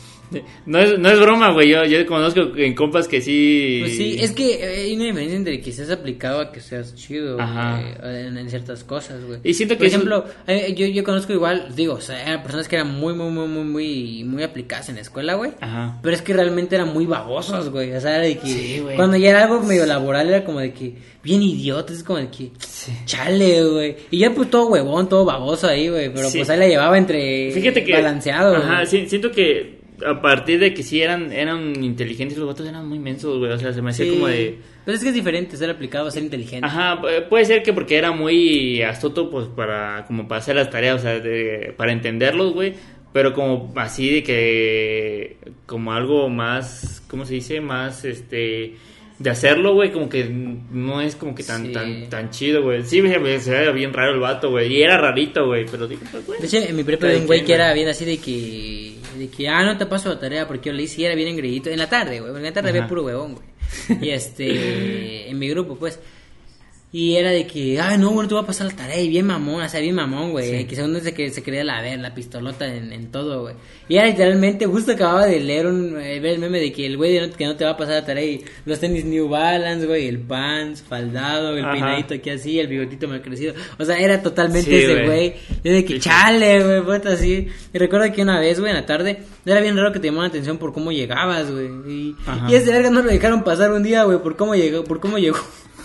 No es, no es broma, güey, yo, yo conozco en compas que sí... Pues sí, es que eh, hay una diferencia entre que seas aplicado a que seas chido Ajá. güey, en, en ciertas cosas, güey. Y siento Por que eso- ejemplo, eh, yo, yo conozco igual, digo, o sea, eran personas que eran muy, muy, muy, muy, muy, muy aplicadas en la escuela, güey. Ajá. Pero es que realmente eran muy babosos, güey. O sea, era de que Sí, güey. cuando ya era algo medio laboral era como de que bien idiotas, es como de que chale, güey. Y ya pues todo huevón, todo baboso ahí, güey. Pero Sí. pues ahí la llevaba entre Fíjate que... balanceado. Ajá, güey. sí, siento que a partir de que sí eran, eran inteligentes, los vatos eran muy mensos, güey, o sea, se me hacía Sí. como de... Pero es que es diferente ser aplicado a ser inteligente. Ajá, pu- puede ser que porque era muy astuto, pues para como para hacer las tareas, o sea, de- para entenderlos, güey. Pero como así de que, como algo más, ¿cómo se dice? Más, este, de hacerlo, güey, como que no es como que tan, Sí. tan, tan chido, güey. Sí, me- se veía bien raro el vato, güey. Y era rarito, güey, pero digo, pues, güey. De hecho, en mi prepa había un güey que era bien así de que, de que, ah, no te paso la tarea porque yo le hice y era bien engreído. En la tarde, güey, en la tarde Ajá. había puro huevón, güey. Y este, en mi grupo, pues. Y era de que, ay, no, bueno, te voy a pasar la tarea. Y bien mamón, o sea, bien mamón, güey. Sí. Que según se, que se quería la ver, la pistolota en, en todo, güey. Y era literalmente, justo acababa de leer un, eh, ver el meme de que el güey de no- que no te va a pasar la tarea y los tenis New Balance, güey, el pants, faldado, el Ajá. peinadito aquí así, el bigotito mal crecido. O sea, era totalmente Sí, ese güey. Yo de que sí. chale, güey, puta así. Y recuerdo que una vez, güey, en la tarde, era bien raro que te llamaban la atención por cómo llegabas, güey. Y, Ajá. y ese verga no lo dejaron pasar un día, güey, por cómo llegó, por cómo llegó.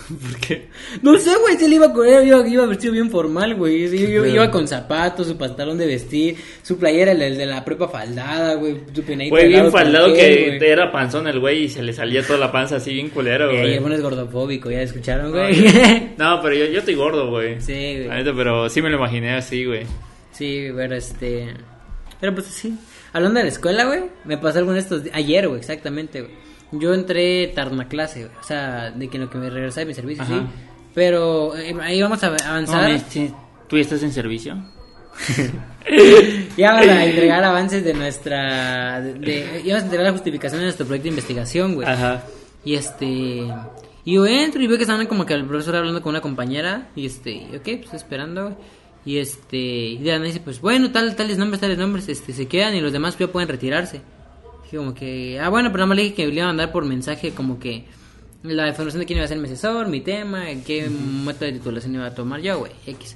¿Por qué? No sé, güey, si él iba con él, iba, iba vestido bien formal, güey. Iba, iba con zapatos, su pantalón de vestir, su playera, el, el de la prepa faldada, güey, su peinadito Fue bien faldado que güey. era panzón el güey y se le salía toda la panza así bien culero, Eh, güey. el bueno es gordofóbico, ya escucharon, No, güey. No, pero yo, yo estoy gordo, güey. Sí, güey. Pero sí me lo imaginé así, güey. Sí, pero este. Pero pues sí. Hablando de la escuela, güey, me pasó algo en estos. di- Ayer, güey, exactamente, güey. Yo entré tarde una clase. O sea, de que en lo que me regresaba de mi servicio, Ajá. sí. Pero eh, ahí vamos a avanzar. No, sí, ¿Tú ya estás en servicio? Ya vamos a entregar avances de nuestra. De, de- ya vamos a entregar la justificación de nuestro proyecto de investigación, güey. Ajá. Y este. Y yo entro y veo que estaban como que el profesor hablando con una compañera. Y este, y ok, pues esperando. Y este, y nada dice, pues bueno, tal, tales nombres, tales nombres, este, se quedan y los demás ya pueden retirarse. Dije como que, ah, bueno, pero nada más le dije que le iba a mandar por mensaje como que la información de quién iba a ser mi asesor, mi tema, qué método de titulación iba a tomar yo, güey, X.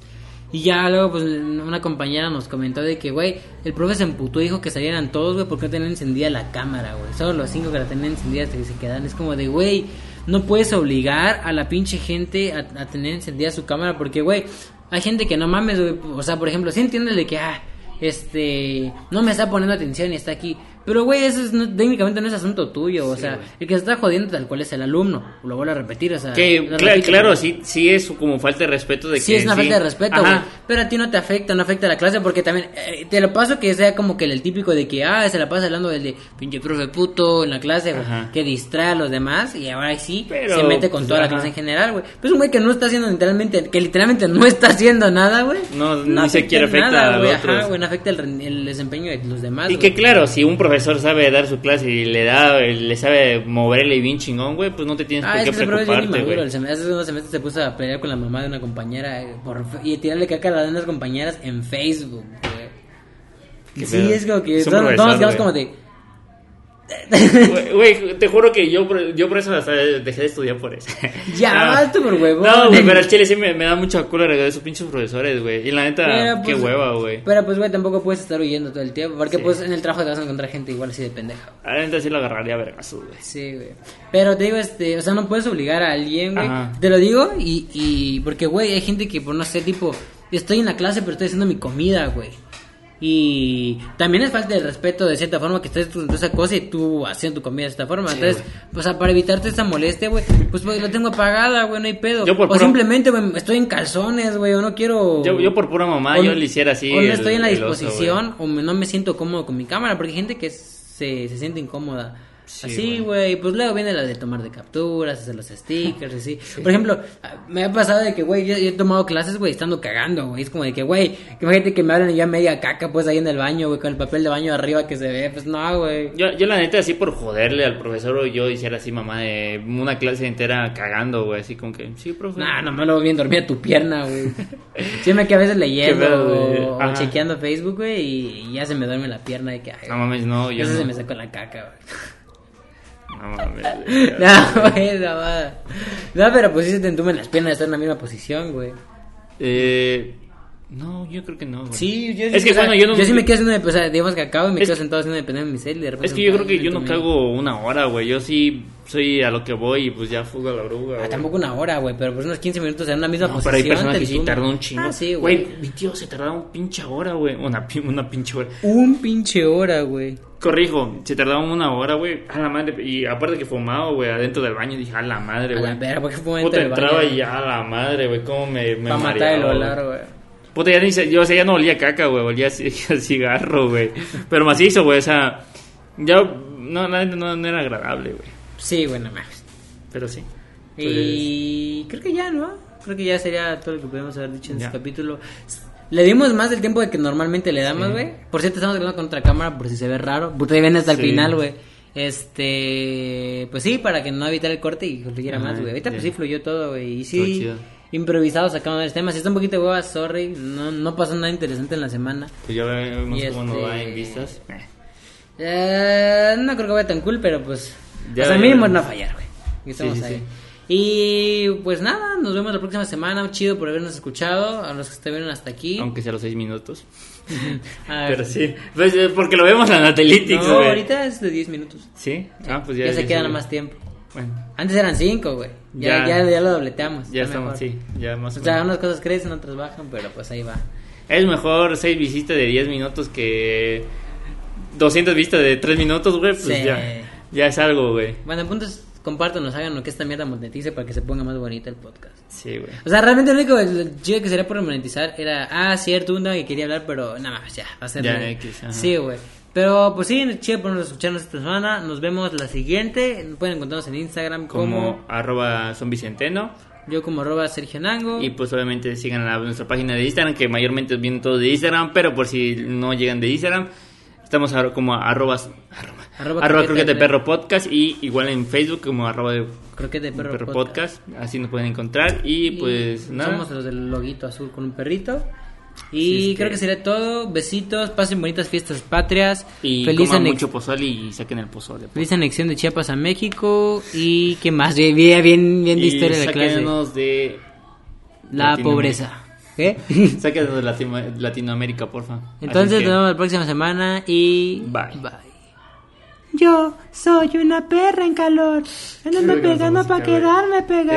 Y ya luego, pues, una compañera nos comentó de que, güey, el profe se emputó y dijo que salieran todos, güey, porque no tenían encendida la cámara, güey. Solo los cinco que la tenían encendida hasta que se quedan. Es como de, güey, no puedes obligar a la pinche gente a, a tener encendida su cámara porque, güey, hay gente que no mames, güey. O sea, por ejemplo, sí entiendes de que, ah, este, no me está poniendo atención y está aquí. Pero, güey, eso es, no- técnicamente no es asunto tuyo. O sea, el que se está jodiendo tal cual es el alumno. Lo vuelvo a repetir, o sea. Que, repito, claro, sí, sí es como falta de respeto de Sí, que es una sí. falta de respeto, güey. Pero a ti no te afecta, no afecta a la clase porque también eh, te lo paso que sea como que el típico de que, ah, se la pasa hablando del de pinche profe puto en la clase, güey, que distrae a los demás y ahora sí Pero, se mete con pues, toda la clase en general, güey. Pues un güey que no está haciendo literalmente, que literalmente no está haciendo nada, güey. No, ni afecta siquiera en afecta nada, a. Ajá, güey, no afecta el, desempeño de los demás. Y que claro, si un profesor sabe dar su clase y le da, le sabe moverle bien chingón, güey, pues no te tienes Ah, por qué preocuparte, güey. Hace unos semestres se puso a pelear con la mamá de una compañera eh, por, y tirarle caca a las demás compañeras en Facebook, güey. Sí, pedo. es como que todos, profesor, nos quedamos como de... Güey, te juro que yo, por- yo por eso hasta dejé de estudiar por eso. Ya, No. basta por huevón. No, güey, pero al chile sí me, me da mucha culo de esos pinches profesores, güey. Y la neta, Pero, qué pues, hueva, güey. Pero pues, güey, tampoco puedes estar huyendo todo el tiempo. Porque Sí. pues en el trabajo te vas a encontrar gente igual así de pendeja. A la neta sí lo agarraría a güey. Sí, güey. Pero te digo, este, o sea, no puedes obligar a alguien, güey. Te lo digo y, y porque, güey, hay gente que, por no sé, tipo, estoy en la clase pero estoy haciendo mi comida, güey. Y también es falta de respeto de cierta forma que estés haciendo esa cosa y tú haciendo tu comida de esta forma. Entonces, o sea, para evitarte esta molestia, güey, pues, pues la tengo apagada, güey, no hay pedo. Yo por o simplemente, güey, estoy en calzones, güey, o no quiero... Yo, yo por pura mamá, o- yo le hiciera así. O no el- estoy en la el oso, disposición o me- no me siento cómodo con mi cámara porque hay gente que se, se siente incómoda. Sí, así, güey. pues luego viene la de tomar de capturas, hacer los stickers, así. Por ejemplo, me ha pasado de que, güey, yo, yo he tomado clases, güey, estando cagando, güey. Es como de que, güey, que imagínate que me hablan y ya media caca, pues ahí en el baño, güey, con el papel de baño arriba que se ve. Pues no, güey. Yo, yo la neta, así por joderle al profesor, yo hiciera así, mamá, de una clase entera cagando, güey, así como que, sí, profe. Nah, no me lo bien dormida tu pierna, güey. Sí me quedé a veces leyendo pedo, o, chequeando Facebook, güey, y ya se me duerme la pierna de que, ay, No mames, no, yo eso no. se me sacó la caca, güey. No mames. No, güey, no, no, pero pues sí se te entumen las piernas de estar en la misma posición, güey. Eh, no, yo creo que no, güey. Sí, yo Es que, o sea, bueno, yo no- sí me quedo haciendo, o sea, digamos que acabo y me Es- quedo sentado haciendo dependiendo de mi cel y de repente... Es que yo creo que yo no cago una hora, güey. Yo sí soy a lo que voy y pues ya fugo a la oruga. Ah, güey. tampoco una hora, güey, pero pues unos 15 minutos en una misma No, posición. pero hay personas que sí tardan un chingo. Ah, sí, güey. Güey, mi tío se tardaba un pinche hora, güey. Una, una pinche hora. Un pinche hora, güey. Corrijo, se tardaba una hora, güey. A la madre. Y aparte que fumaba, güey, adentro del baño. Dije, a la madre, A güey. la verga, porque fue un Puta, entraba y a la madre, güey. Cómo me, me Para matar el olor, güey. Puta, ya ni se- yo, o sea, ya no olía caca, güey. Olía a cigarro, güey. Pero macizo, güey. O sea, ya. No, no, no era agradable, güey. Sí, güey, no mames. Pero sí. Y creo que ya, ¿no? Creo que ya sería todo lo que podemos haber dicho en Ya. este capítulo. Le dimos más del tiempo de que normalmente le damos, güey. Por cierto, estamos grabando con otra cámara por si se ve raro. Puta, ahí ven hasta el final, güey. Este, pues sí, para que no evitar el corte y fluyera más, güey. Ahorita pues sí fluyó todo, güey. Y sí. Improvisado sacando el tema. Si está un poquito de hueva, sorry. No, no pasó nada interesante en la semana. Pues ya vemos Y cómo nos va este- en vistas. Eh. Eh, no creo que vaya tan cool, pero pues. Ya o sea, veremos. mínimo no fallar, güey. Estamos Sí, sí, ahí. sí. Y pues nada, nos vemos la próxima semana. Chido por habernos escuchado. A los que estuvieron hasta aquí. Aunque sea los seis minutos. Pero sí. Pues, eh, porque lo vemos en Analytics, No, ahorita es de 10 minutos. ¿Sí? Ah, pues ya. Ya, se queda más tiempo. Bueno, Antes eran 5, güey. Ya, Ya. ya. Ya, lo dobleteamos. ya estamos, mejor. sí. Ya más o O sea, menos. unas cosas crecen, otras bajan, pero pues ahí va. Es mejor seis visitas de 10 minutos que 200 vistas de 3 minutos, güey. Pues Sí. ya. Ya es algo, güey. Bueno, puntos, compártanos, hagan lo que esta mierda monetice para que se ponga más bonito el podcast. Sí, güey. O sea, realmente lo único el chido que sería por monetizar era, ah, cierto, un tema que quería hablar, pero nada más, ya, va a ser. Ya, X. Sí, güey. Pero pues sí, chido por escucharnos esta semana. Nos vemos la siguiente. Pueden encontrarnos en Instagram como, Como arroba zombicenteno. yo como arroba Sergio Nango. Y pues obviamente sigan la- nuestra página de Instagram, que mayormente vienen todos de Instagram, pero por si no llegan de Instagram, estamos como arroba, arroba, Arroba arroba de perro podcast y igual en Facebook como arroba de Croquete perro, perro, podcast. podcast. así nos pueden encontrar y, pues nada. Somos los del loguito azul con un perrito. Y Sí, creo que- que sería todo. Besitos, pasen bonitas fiestas patrias. Y feliz, coman mucho pozole y saquen el pozole. feliz anexión de Chiapas a México. Y qué más, bien, bien, bien de historia de la clase. de La pobreza. ¿Qué? Sáquenos de Latino- Latinoamérica, porfa. Entonces es nos que- vemos la próxima semana y... Bye. Yo soy una perra en calor. Ando Creo que nos pegando para quedarme pegado.